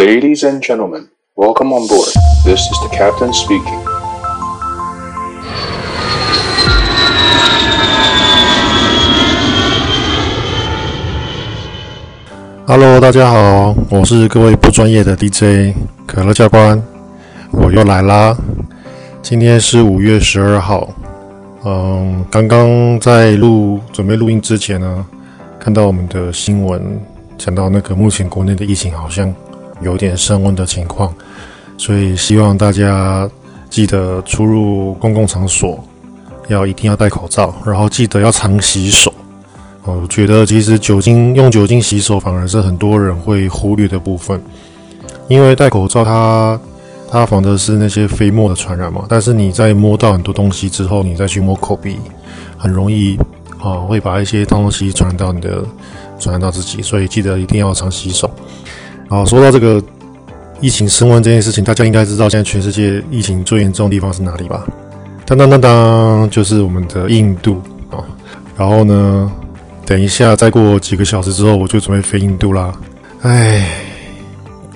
Ladies and gentlemen, welcome on board. This is the captain speaking. Hello，大家好，我是各位不专业的 DJ 可乐教官，我又来啦。今天是五月十二号，嗯，刚刚在录准备录音之前呢，看到我们的新闻，讲到那个目前国内的疫情好像有点升温的情况，所以希望大家记得出入公共场所要一定要戴口罩，然后记得要常洗手。我觉得其实酒精用酒精洗手反而是很多人会忽略的部分，因为戴口罩它它防的是那些飞沫的传染嘛，但是你在摸到很多东西之后，你再去摸口鼻，很容易啊会把一些东西传染到你的传染到自己，所以记得一定要常洗手。好，说到这个疫情升温这件事情，大家应该知道现在全世界疫情最严重的地方是哪里吧？当当当当，就是我们的印度啊。然后呢？等一下，再过几个小时之后，我就准备飞印度啦。唉，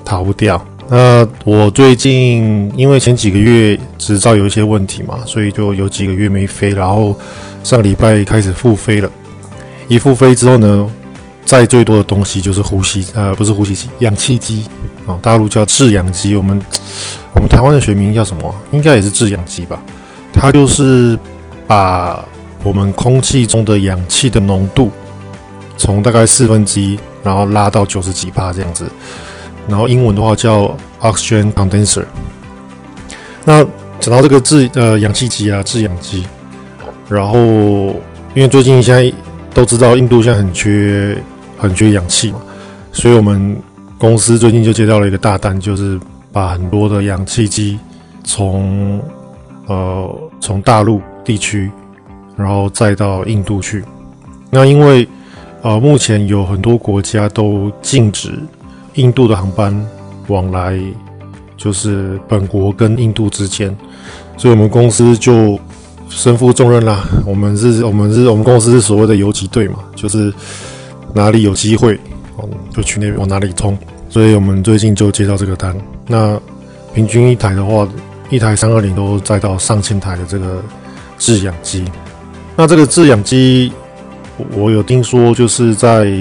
逃不掉。那我最近因为前几个月执照有一些问题嘛，所以就有几个月没飞。然后上个礼拜开始复飞了。一复飞之后呢，载最多的东西就是呼吸，呃，不是呼吸机，氧气机啊，大陆叫制氧机。我们我们台湾的学名叫什么？应该也是制氧机吧？它就是把我们空气中的氧气的浓度。从大概四分之一，然后拉到九十几帕这样子，然后英文的话叫 oxygen condenser。那讲到这个制呃氧气机啊，制氧机，然后因为最近现在都知道印度现在很缺很缺氧气嘛，所以我们公司最近就接到了一个大单，就是把很多的氧气机从呃从大陆地区，然后再到印度去。那因为呃，目前有很多国家都禁止印度的航班往来，就是本国跟印度之间，所以我们公司就身负重任啦。我们是，我们是我们公司是所谓的游击队嘛，就是哪里有机会，哦，就去那边往哪里冲。所以我们最近就接到这个单，那平均一台的话，一台三二零都载到上千台的这个制氧机。那这个制氧机。我有听说，就是在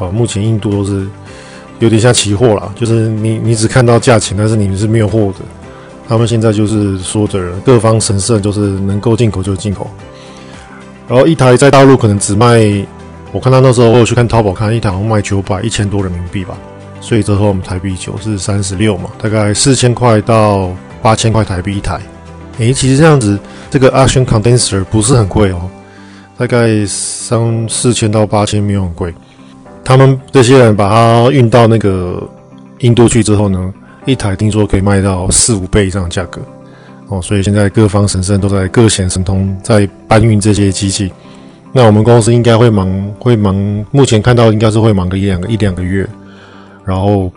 呃，目前印度都是有点像期货啦，就是你你只看到价钱，但是你们是没有货的。他们现在就是说的人，各方神圣，就是能够进口就进口。然后一台在大陆可能只卖，我看到那时候我有去看淘宝看，一台好像卖九百一千多人民币吧，所以折合我们台币九是三十六嘛，大概四千块到八千块台币一台。诶，其实这样子，这个 Action condenser 不是很贵哦。大概三四千到八千，没有很贵。他们这些人把它运到那个印度去之后呢，一台听说可以卖到四五倍以上的价格哦。所以现在各方神圣都在各显神通在搬运这些机器。那我们公司应该会忙，会忙。目前看到应该是会忙个一两个一两个月，然后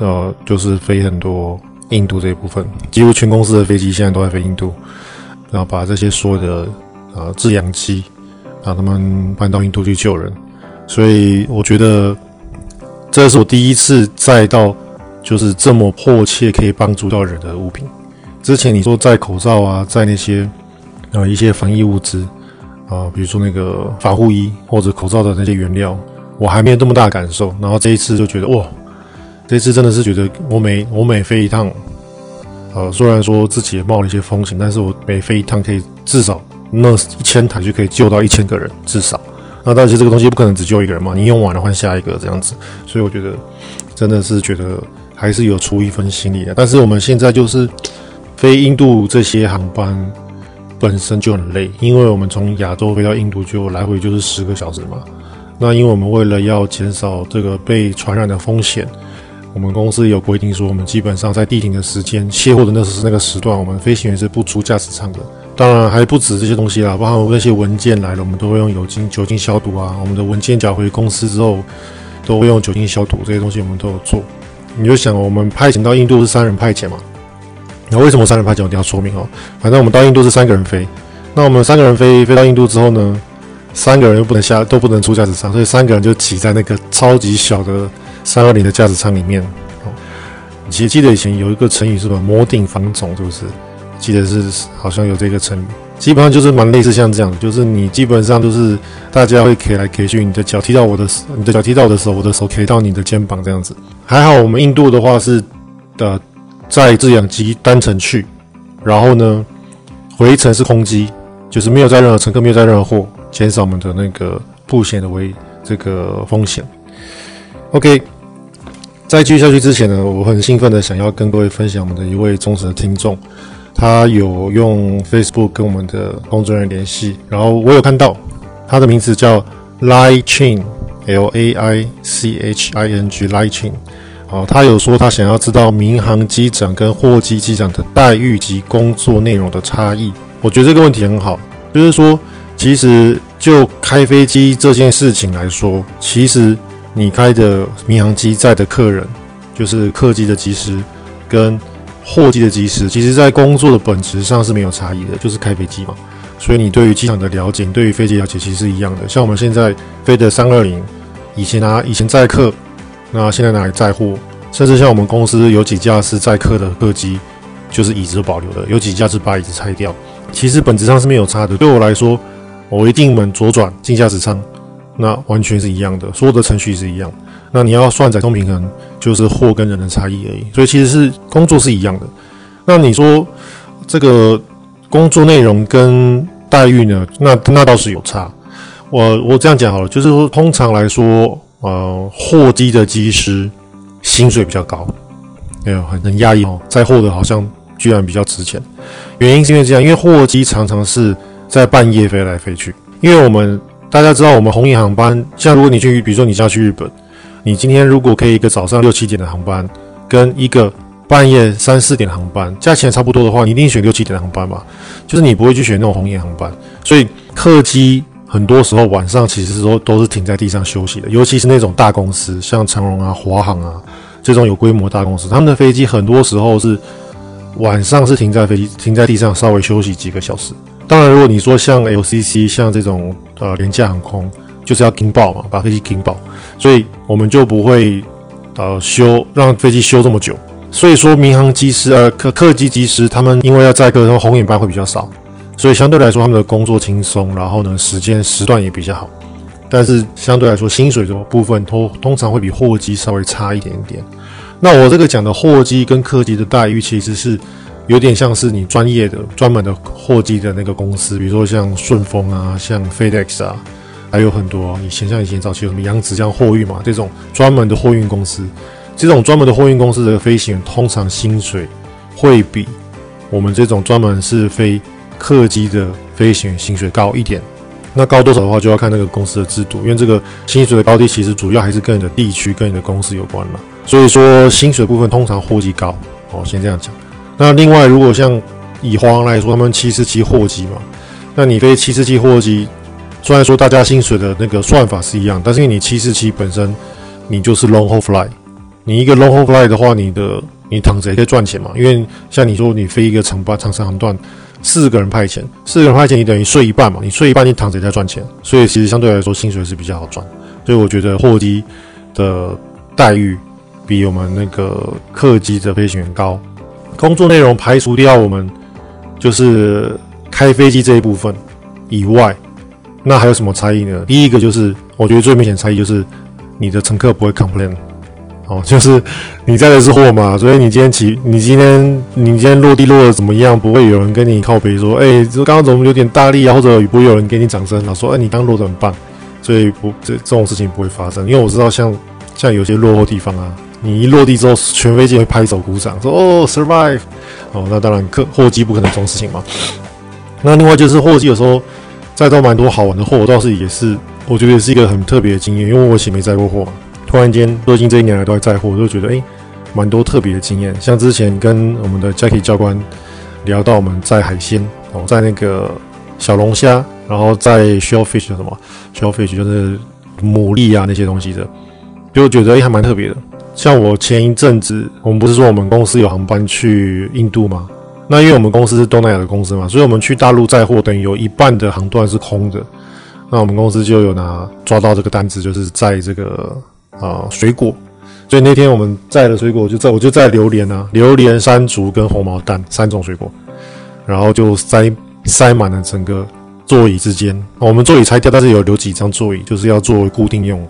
呃，就是飞很多印度这一部分，几乎全公司的飞机现在都在飞印度，然后把这些所有的呃制氧机。把他们搬到印度去救人，所以我觉得这是我第一次载到就是这么迫切可以帮助到人的物品。之前你说载口罩啊，载那些呃一些防疫物资啊，比如说那个防护衣或者口罩的那些原料，我还没有这么大的感受。然后这一次就觉得哇，这次真的是觉得我每我每飞一趟，呃，虽然说自己也冒了一些风险，但是我每飞一趟可以至少。那一千台就可以救到一千个人，至少。那但是这个东西不可能只救一个人嘛，你用完了换下一个这样子。所以我觉得真的是觉得还是有出一份心力的。但是我们现在就是飞印度这些航班本身就很累，因为我们从亚洲飞到印度就来回就是十个小时嘛。那因为我们为了要减少这个被传染的风险，我们公司有规定说，我们基本上在地停的时间卸货的那时那个时段，我们飞行员是不出驾驶舱的。当然还不止这些东西啦，包括那些文件来了，我们都会用酒精酒精消毒啊。我们的文件缴回公司之后，都会用酒精消毒，这些东西我们都有做。你就想，我们派遣到印度是三人派遣嘛？那为什么三人派遣？我一定要说明哦。反正我们到印度是三个人飞，那我们三个人飞飞到印度之后呢，三个人又不能下，都不能出驾驶舱，所以三个人就挤在那个超级小的三二零的驾驶舱里面。哦记记得以前有一个成语是吧？摩顶放踵，是不是？记得是好像有这个成语，基本上就是蛮类似像这样，就是你基本上都是大家会 K 来 K 去，你的脚踢到我的，你的脚踢到我的时候，我的手 K 到你的肩膀这样子。还好我们印度的话是的，载制氧机单程去，然后呢回程是空机，就是没有载任何乘客，没有载任何货，减少我们的那个曝险的危这个风险。OK。在继续下去之前呢，我很兴奋的想要跟各位分享我们的一位忠实的听众，他有用 Facebook 跟我们的工作人员联系，然后我有看到他的名字叫 Lai Ching，L A I C H I N G，Lai Ching，哦，他有说他想要知道民航机长跟货机机长的待遇及工作内容的差异。我觉得这个问题很好，就是说，其实就开飞机这件事情来说，其实。你开的民航机载的客人，就是客机的机师跟货机的机师，其实在工作的本质上是没有差异的，就是开飞机嘛。所以你对于机场的了解，对于飞机了解其实是一样的。像我们现在飞的三二零，以前拿以前载客，那现在拿来载货，甚至像我们公司有几架是载客的客机，就是椅子都保留的，有几架是把椅子拆掉，其实本质上是没有差的。对我来说，我一进门左转进驾驶舱。那完全是一样的，所有的程序是一样。那你要算载重平衡，就是货跟人的差异而已。所以其实是工作是一样的。那你说这个工作内容跟待遇呢？那那倒是有差。我我这样讲好了，就是说通常来说，呃，货机的机师薪水比较高，没有很很压抑哦。载货的好像居然比较值钱，原因是因为这样，因为货机常常是在半夜飞来飞去，因为我们。大家知道我们红眼航班，像如果你去，比如说你要去日本，你今天如果可以一个早上六七点的航班，跟一个半夜三四点的航班，价钱差不多的话，你一定选六七点的航班嘛？就是你不会去选那种红眼航班。所以客机很多时候晚上其实都都是停在地上休息的，尤其是那种大公司，像长荣啊、华航啊这种有规模大公司，他们的飞机很多时候是晚上是停在飞机停在地上稍微休息几个小时。当然，如果你说像 LCC 像这种呃廉价航空，就是要停爆嘛，把飞机停爆，所以我们就不会呃修让飞机修这么久。所以说，民航机师呃客客机机师他们因为要载客，然后红眼班会比较少，所以相对来说他们的工作轻松，然后呢时间时段也比较好。但是相对来说，薪水的部分通通常会比货机稍微差一点点。那我这个讲的货机跟客机的待遇其实是。有点像是你专业的、专门的货机的那个公司，比如说像顺丰啊、像 FedEx 啊，还有很多以前像以前早期有什么扬子江货运嘛，这种专门的货运公司，这种专门的货运公司的飞行员通常薪水会比我们这种专门是飞客机的飞行员薪水高一点。那高多少的话，就要看那个公司的制度，因为这个薪水的高低其实主要还是跟你的地区、跟你的公司有关嘛。所以说薪水部分通常货机高，哦，先这样讲。那另外，如果像以华航来说，他们七四七货机嘛，那你飞七四七货机，虽然说大家薪水的那个算法是一样，但是因为你七四七本身你就是 long haul fly，你一个 long haul fly 的话，你的你躺着也可以赚钱嘛。因为像你说你飞一个长八长三航段，四个人派遣，四个人派遣，你等于睡一半嘛，你睡一半你躺着也在赚钱，所以其实相对来说薪水是比较好赚。所以我觉得货机的待遇比我们那个客机的飞行员高。工作内容排除掉我们就是开飞机这一部分以外，那还有什么差异呢？第一个就是我觉得最明显差异就是你的乘客不会 complain，哦，就是你载的是货嘛，所以你今天起，你今天你今天落地落的怎么样，不会有人跟你靠背说，哎，这刚刚怎么有点大力啊，或者不会有人给你掌声，然后说，哎，你刚落的很棒，所以不这这种事情不会发生，因为我知道像像有些落后地方啊。你一落地之后，全飞机会拍手鼓掌，说：“哦，survive！” 哦，那当然，客货机不可能这种事情嘛。那另外就是货机有时候载到蛮多好玩的货，我倒是也是，我觉得也是一个很特别的经验，因为我以前没载过货嘛。突然间，最近这一年来都在载货，我就觉得诶，蛮多特别的经验。像之前跟我们的 Jackie 教官聊到，我们在海鲜哦，在那个小龙虾，然后在 shellfish 什么？shellfish 就是牡蛎啊那些东西的，就觉得诶还蛮特别的。像我前一阵子，我们不是说我们公司有航班去印度吗？那因为我们公司是东南亚的公司嘛，所以我们去大陆载货，等于有一半的航段是空的。那我们公司就有拿抓到这个单子，就是在这个啊、水果，所以那天我们载的水果就在我就载榴莲啊，榴莲、山竹跟红毛丹三种水果，然后就塞塞满了整个座椅之间。我们座椅拆掉，但是有留几张座椅，就是要作为固定用，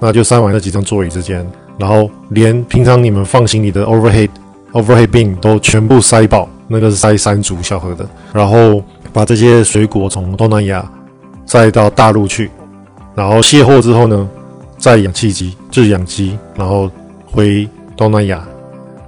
那就塞满那几张座椅之间，然后连平常你们放行李的 overhead overhead bin 都全部塞爆，那个是塞山竹小盒的，然后把这些水果从东南亚载到大陆去，然后卸货之后呢，载氧气机，制氧机，然后回东南亚，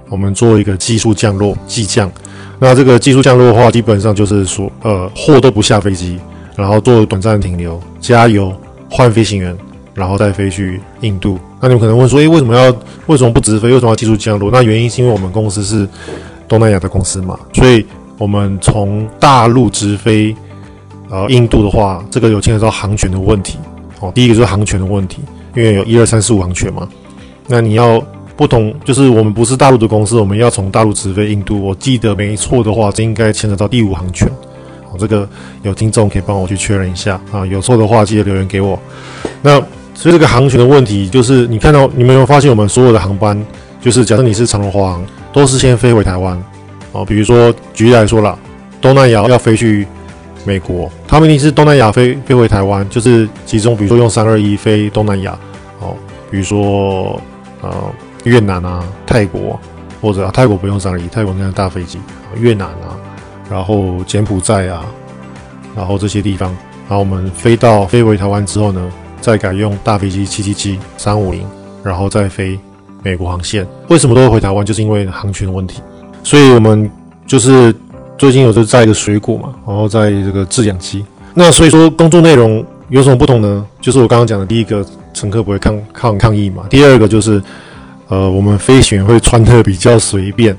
我们做一个技术降落，技降。那这个技术降落的话，基本上就是说，呃，货都不下飞机，然后做短暂停留，加油，换飞行员，然后再飞去印度。那你们可能问说，诶，为什么要为什么不直飞？为什么要技术降落？那原因是因为我们公司是东南亚的公司嘛，所以我们从大陆直飞，呃，印度？的话，这个有牵扯到航权的问题。哦，第一个就是航权的问题。因为有一二三四五航权嘛，那你要不同，就是我们不是大陆的公司，我们要从大陆直飞印度。我记得没错的话，这应该牵扯到第五航权。哦，这个有听众可以帮我去确认一下啊，有错的话记得留言给我。那所以这个航权的问题，就是你看到你们有没有发现，我们所有的航班，就是假设你是长荣华航，都是先飞回台湾。哦，比如说举例来说啦，东南亚要飞去。美国，他们一定是东南亚飞飞回台湾，就是其中，比如说用三二一飞东南亚，哦，比如说呃越南啊、泰国，或者、啊、泰国不用三二一，泰国那样大飞机，越南啊，然后柬埔寨啊，然后这些地方，然后我们飞到飞回台湾之后呢，再改用大飞机七七七、三五零，然后再飞美国航线。为什么都会回台湾？就是因为航权的问题，所以我们就是。最近有就在一个水果嘛，然后在这个制氧机。那所以说工作内容有什么不同呢？就是我刚刚讲的第一个，乘客不会抗抗抗议嘛。第二个就是，呃，我们飞行员会穿的比较随便，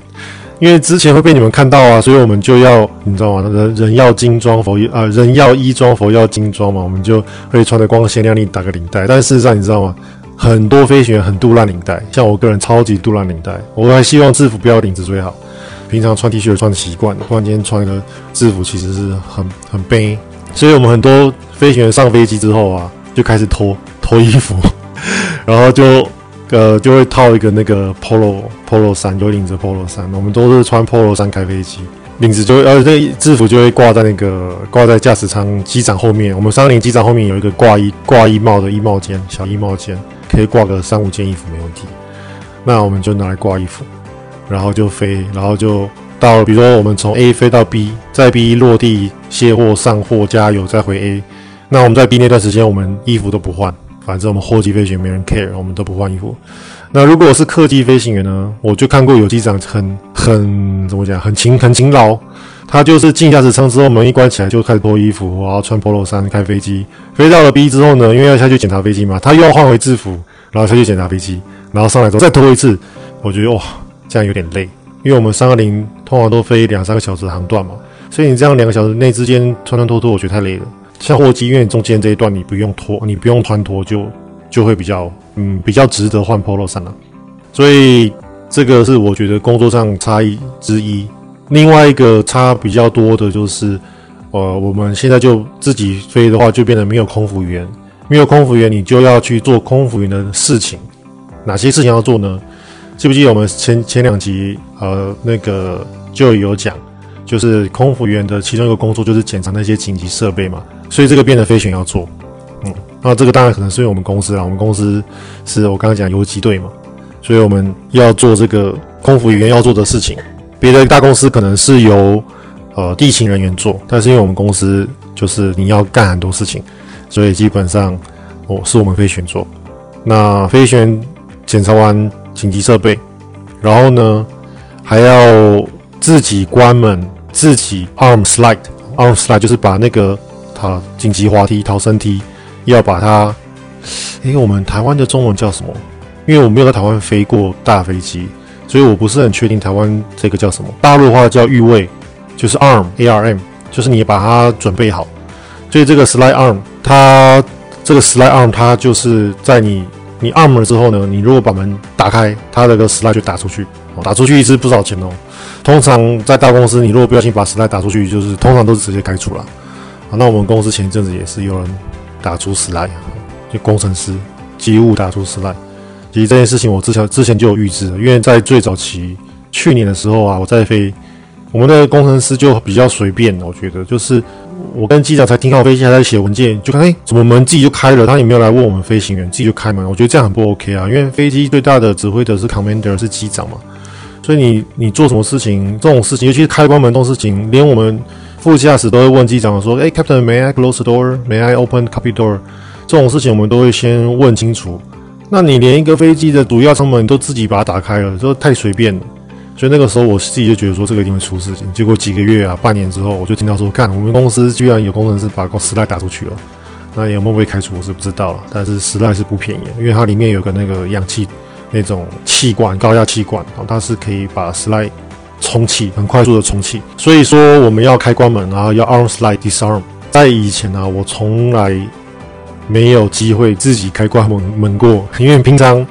因为之前会被你们看到啊，所以我们就要你知道吗？人人要精装佛啊、人要衣装佛要金装嘛，我们就会穿的光鲜亮丽，打个领带。但事实上你知道吗？很多飞行员很杜烂领带，像我个人超级杜烂领带，我还希望制服不要领子最好。平常穿 T 恤穿的习惯，突然间穿一个制服，其实是很很悲。所以我们很多飞行员上飞机之后啊，就开始脱脱衣服，然后就呃就会套一个那个 polo polo 衫，有领子 polo 衫。我们都是穿 polo 衫开飞机，领子就会呃这制服就会挂在那个挂在驾驶舱机长后面。我们三零机长后面有一个挂衣挂衣帽的衣帽间，小衣帽间可以挂个三五件衣服没问题。那我们就拿来挂衣服。然后就飞，然后就到，比如说我们从 A 飞到 B，在 B 落地卸货、上货、加油，再回 A。那我们在 B 那段时间，我们衣服都不换，反正我们货机飞行员没人 care，我们都不换衣服。那如果是客机飞行员呢？我就看过有机长很很怎么讲，很勤很勤劳，他就是进驾驶舱之后门一关起来就开始脱衣服，然后穿 Polo 衫开飞机。飞到了 B 之后呢，因为要下去检查飞机嘛，他又要换回制服，然后下去检查飞机，然后上来之后再脱一次，我觉得哇。这样有点累，因为我们三二零通常都飞两三个小时的航段嘛，所以你这样两个小时内之间穿穿脱脱，我觉得太累了。像货机，因为中间这一段你不用脱，你不用穿脱，就就会比较嗯比较值得换 Polo 衫了。所以这个是我觉得工作上差异之一。另外一个差比较多的就是，呃，我们现在就自己飞的话，就变得没有空服员，没有空服员，你就要去做空服员的事情。哪些事情要做呢？记不记得我们前前两集呃那个就有讲，就是空服员的其中一个工作就是检查那些紧急设备嘛，所以这个变得飞行要做，嗯，那这个当然可能是因为我们公司啊，我们公司是我刚刚讲游击队嘛，所以我们要做这个空服员要做的事情，别的大公司可能是由呃地勤人员做，但是因为我们公司就是你要干很多事情，所以基本上哦是我们飞行做，那飞行员检查完。紧急设备，然后呢，还要自己关门，自己 arm slide，arm slide 就是把那个塔紧急滑梯、逃生梯，要把它，因为我们台湾的中文叫什么？因为我没有在台湾飞过大飞机，所以我不是很确定台湾这个叫什么。大陆话叫预位，就是 arm，A R M，就是你把它准备好。所以这个 slide arm，它这个 slide arm，它就是在你。你 arm 了之后呢，你如果把门打开，它那个时差就打出去，打出去一次不少钱哦。通常在大公司，你如果不小心把时差打出去，就是通常都是直接开除了。啊，那我们公司前一阵子也是有人打出 slide，就工程师机务打出时差其实这件事情我之前之前就有预知了，因为在最早期去年的时候啊，我在飞，我们的工程师就比较随便，我觉得就是我跟机长才停好飞机，还在写文件，就看哎，怎么门自己就开了，他也没有来问我们飞行员，自己就开门，我觉得这样很不 OK 啊，因为飞机最大的指挥的是 commander 是机长嘛，所以你你做什么事情，这种事情，尤其是开关门这种事情，连我们副驾驶都会问机长说，哎，Captain，May I close the door？May I open copy door？这种事情我们都会先问清楚。那你连一个飞机的主要舱门都自己把它打开了，这太随便了。所以那个时候我自己就觉得说这个一定会出事情。结果几个月啊，半年之后，我就听到说，看我们公司居然有工程师把个 slide 打出去了。那有没有被开除我是不知道了，但是 slide 是不便宜，因为它里面有个那个氧气那种气管，高压气管，它是可以把 slide 充气，很快速的充气。所以说我们要开关门，然后要 arm slide disarm。在以前呢、我从来。没有机会自己开关门门过，因为平常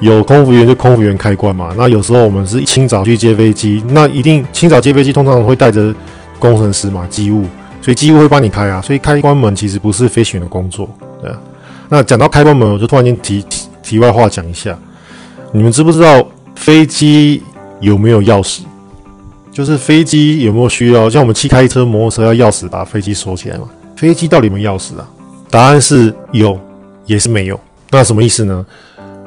有空服员就空服员开关嘛。那有时候我们是清早去接飞机，那一定清早接飞机通常会带着工程师嘛，机务，所以机务会帮你开啊。所以开关门其实不是飞行员的工作，对啊。那讲到开关门，我就突然间题题外话讲一下，你们知不知道飞机有没有钥匙？就是飞机有没有需要像我们去开车、摩托车要钥匙把飞机锁起来嘛？飞机到底有没有钥匙啊？答案是有，也是没有。那什么意思呢？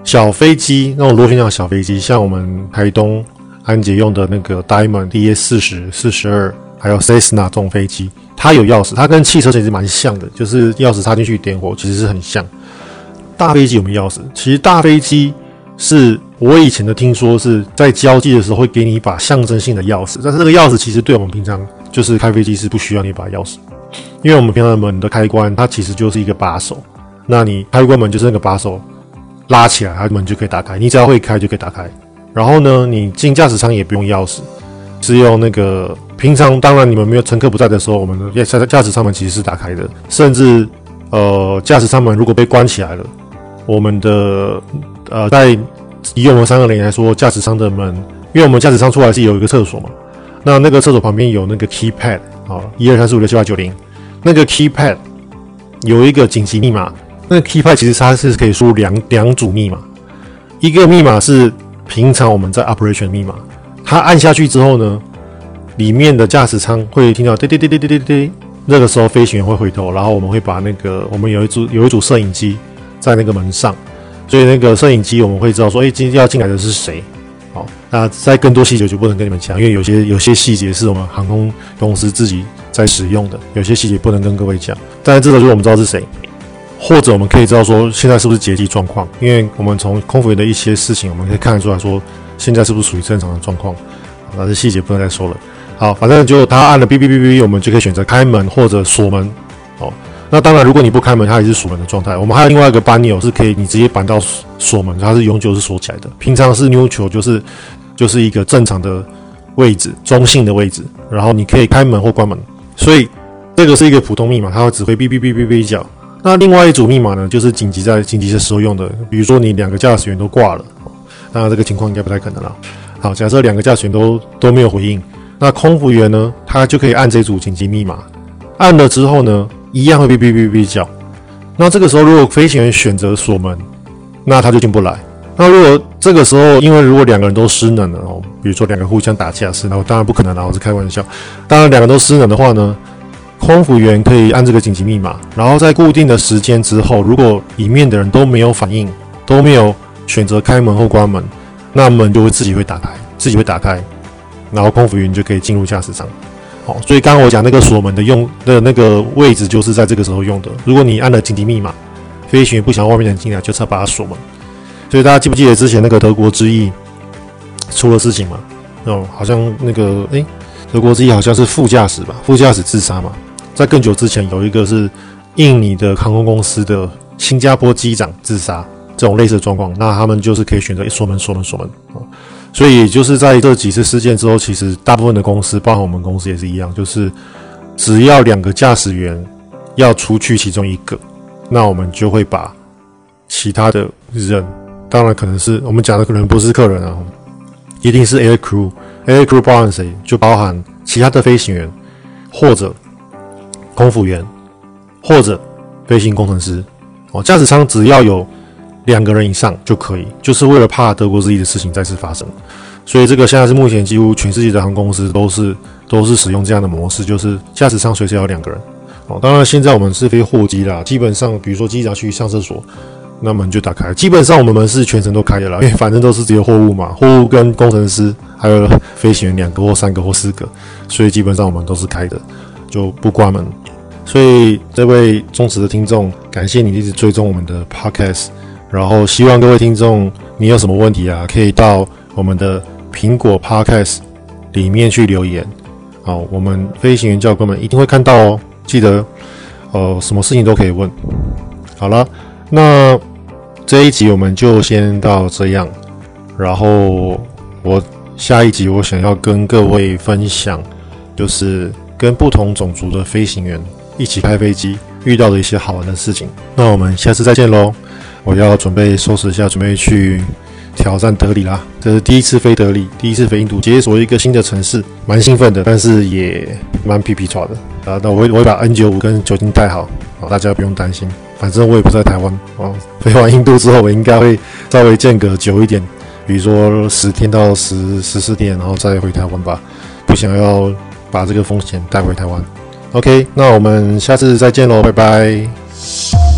小飞机那种螺旋桨小飞机，像我们台东安捷用的那个 Diamond DA 四十四十二，还有 Cessna 这种飞机，它有钥匙，它跟汽车其实蛮像的，就是钥匙插进去点火，其实是很像。大飞机有没有钥匙？其实大飞机是我以前的听说是在交际的时候会给你一把象征性的钥匙，但是那个钥匙其实对我们平常就是开飞机是不需要你一把钥匙。因为我们平常的门的开关，它其实就是一个把手，那你开关门就是那个把手拉起来，它门就可以打开。你只要会开就可以打开。然后呢，你进驾驶舱也不用钥匙，只有那个平常当然你们没有乘客不在的时候，我们的驾驾驶舱门其实是打开的。甚至呃，驾驶舱门如果被关起来了，我们的呃，在以我们三二零来说，驾驶舱的门，因为我们驾驶舱出来是有一个厕所嘛，那那个厕所旁边有那个 keypad。啊，一二三四五六七八九零，那个 keypad 有一个紧急密码。那 keypad 其实它是可以输入两两组密码，一个密码是平常我们在 operation 密码，它按下去之后呢，里面的驾驶舱会听到滴滴滴滴滴滴滴，那个时候飞行员会回头，然后我们会把那个我们有一组有一组摄影机在那个门上，所以那个摄影机我们会知道说，哎，今天要进来的是谁。好，那在更多细节就不能跟你们讲，因为有些有些细节是我们航空公司自己在使用的，有些细节不能跟各位讲。但是至少就是我们知道是谁，或者我们可以知道说现在是不是劫机状况，因为我们从空服员的一些事情，我们可以看得出来说现在是不是属于正常的状况。那这细节不能再说了。好，反正就他按了哔哔哔哔，我们就可以选择开门或者锁门。哦。那当然，如果你不开门，它也是锁门的状态。我们还有另外一个扳钮是可以，你直接扳到锁门，它是永久是锁起来的。平常是 neutral，就是就是一个正常的位置，中性的位置。然后你可以开门或关门。所以这个是一个普通密码，它会只会哔哔哔哔哔叫。那另外一组密码呢，就是紧急在紧急的时候用的。比如说你两个驾驶员都挂了，当然这个情况应该不太可能了。好，假设两个驾驶员都都没有回应，那空服员呢，他就可以按这组紧急密码，按了之后呢，一样会哔哔哔哔叫，那这个时候如果飞行员选择锁门，那他就进不来。那如果这个时候，因为如果两个人都失能了哦，比如说两个互相打架是，然后当然不可能，然后是开玩笑。当然两个都失能的话呢，空服员可以按这个紧急密码，然后在固定的时间之后，如果里面的人都没有反应，都没有选择开门或关门，那门就会自己会打开，自己会打开，然后空服员就可以进入驾驶舱。好，所以刚刚我讲那个锁门的用的那个位置，就是在这个时候用的。如果你按了紧急密码，飞行员不想外面人进来，就是要把它锁门。所以大家记不记得之前那个德国之翼出了事情嘛？哦，好像那个诶，德国之翼好像是副驾驶吧，副驾驶自杀嘛。在更久之前，有一个是印尼的航空公司的新加坡机长自杀，这种类似的状况，那他们就是可以选择锁门、锁门、锁门啊。所以就是在这几次事件之后，其实大部分的公司，包含我们公司也是一样，就是只要两个驾驶员要出去其中一个，那我们就会把其他的人，当然可能是我们讲的可能不是客人啊，一定是 air crew，air crew 包含谁？就包含其他的飞行员，或者空服员，或者飞行工程师。哦，驾驶舱只要有两个人以上就可以，就是为了怕德国之翼的事情再次发生。所以这个现在是目前几乎全世界的航空公司都是都是使用这样的模式，就是驾驶舱随时要两个人。哦，当然现在我们是飞货机啦，基本上比如说机长去上厕所，那门就打开，基本上我们门是全程都开的啦，因为反正都是只有货物嘛，货物跟工程师还有飞行员两个或三个或四个，所以基本上我们都是开的，就不关门。所以这位忠实的听众，感谢你一直追踪我们的 podcast，然后希望各位听众，你有什么问题啊，可以到我们的苹果 podcast 里面去留言，好，我们飞行员教官们一定会看到哦。记得，呃，什么事情都可以问。好了，那这一集我们就先到这样。然后我下一集我想要跟各位分享，就是跟不同种族的飞行员一起开飞机遇到的一些好玩的事情。那我们下次再见喽！我要准备收拾一下，准备去。挑战德里啦，这是第一次飞德里，第一次飞印度，解锁一个新的城市，蛮兴奋的，但是也蛮皮皮剉的啊。那我会我会把 N95 跟酒精带好，啊，大家不用担心，反正我也不在台湾哦。飞完印度之后，我应该会稍微间隔久一点，比如说十天到十十四天，然后再回台湾吧。不想要把这个风险带回台湾。Ok 那我们下次再见喽拜拜。